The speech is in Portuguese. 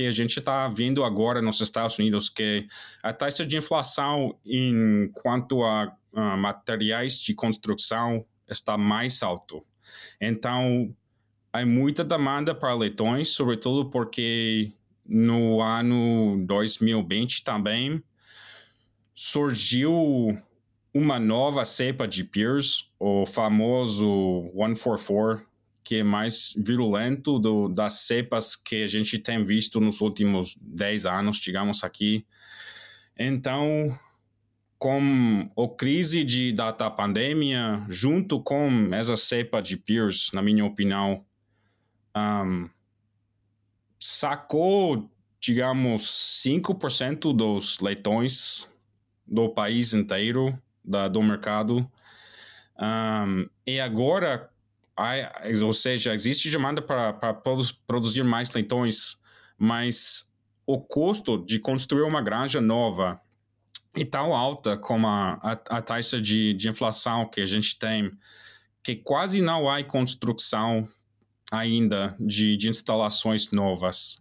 que a gente está vendo agora nos Estados Unidos, que a taxa de inflação em quanto a, a materiais de construção está mais alto. Então, há muita demanda para leitões, sobretudo porque no ano 2020 também surgiu uma nova cepa de peers, o famoso 144, que é mais virulento do, das cepas que a gente tem visto nos últimos 10 anos, digamos aqui. Então, com a crise de, da, da pandemia, junto com essa cepa de peers, na minha opinião, um, sacou, digamos, 5% dos leitões do país inteiro, da, do mercado. Um, e agora, ou seja, existe demanda para produzir mais leitões, mas o custo de construir uma granja nova é tão alta como a, a, a taxa de, de inflação que a gente tem, que quase não há construção ainda de, de instalações novas.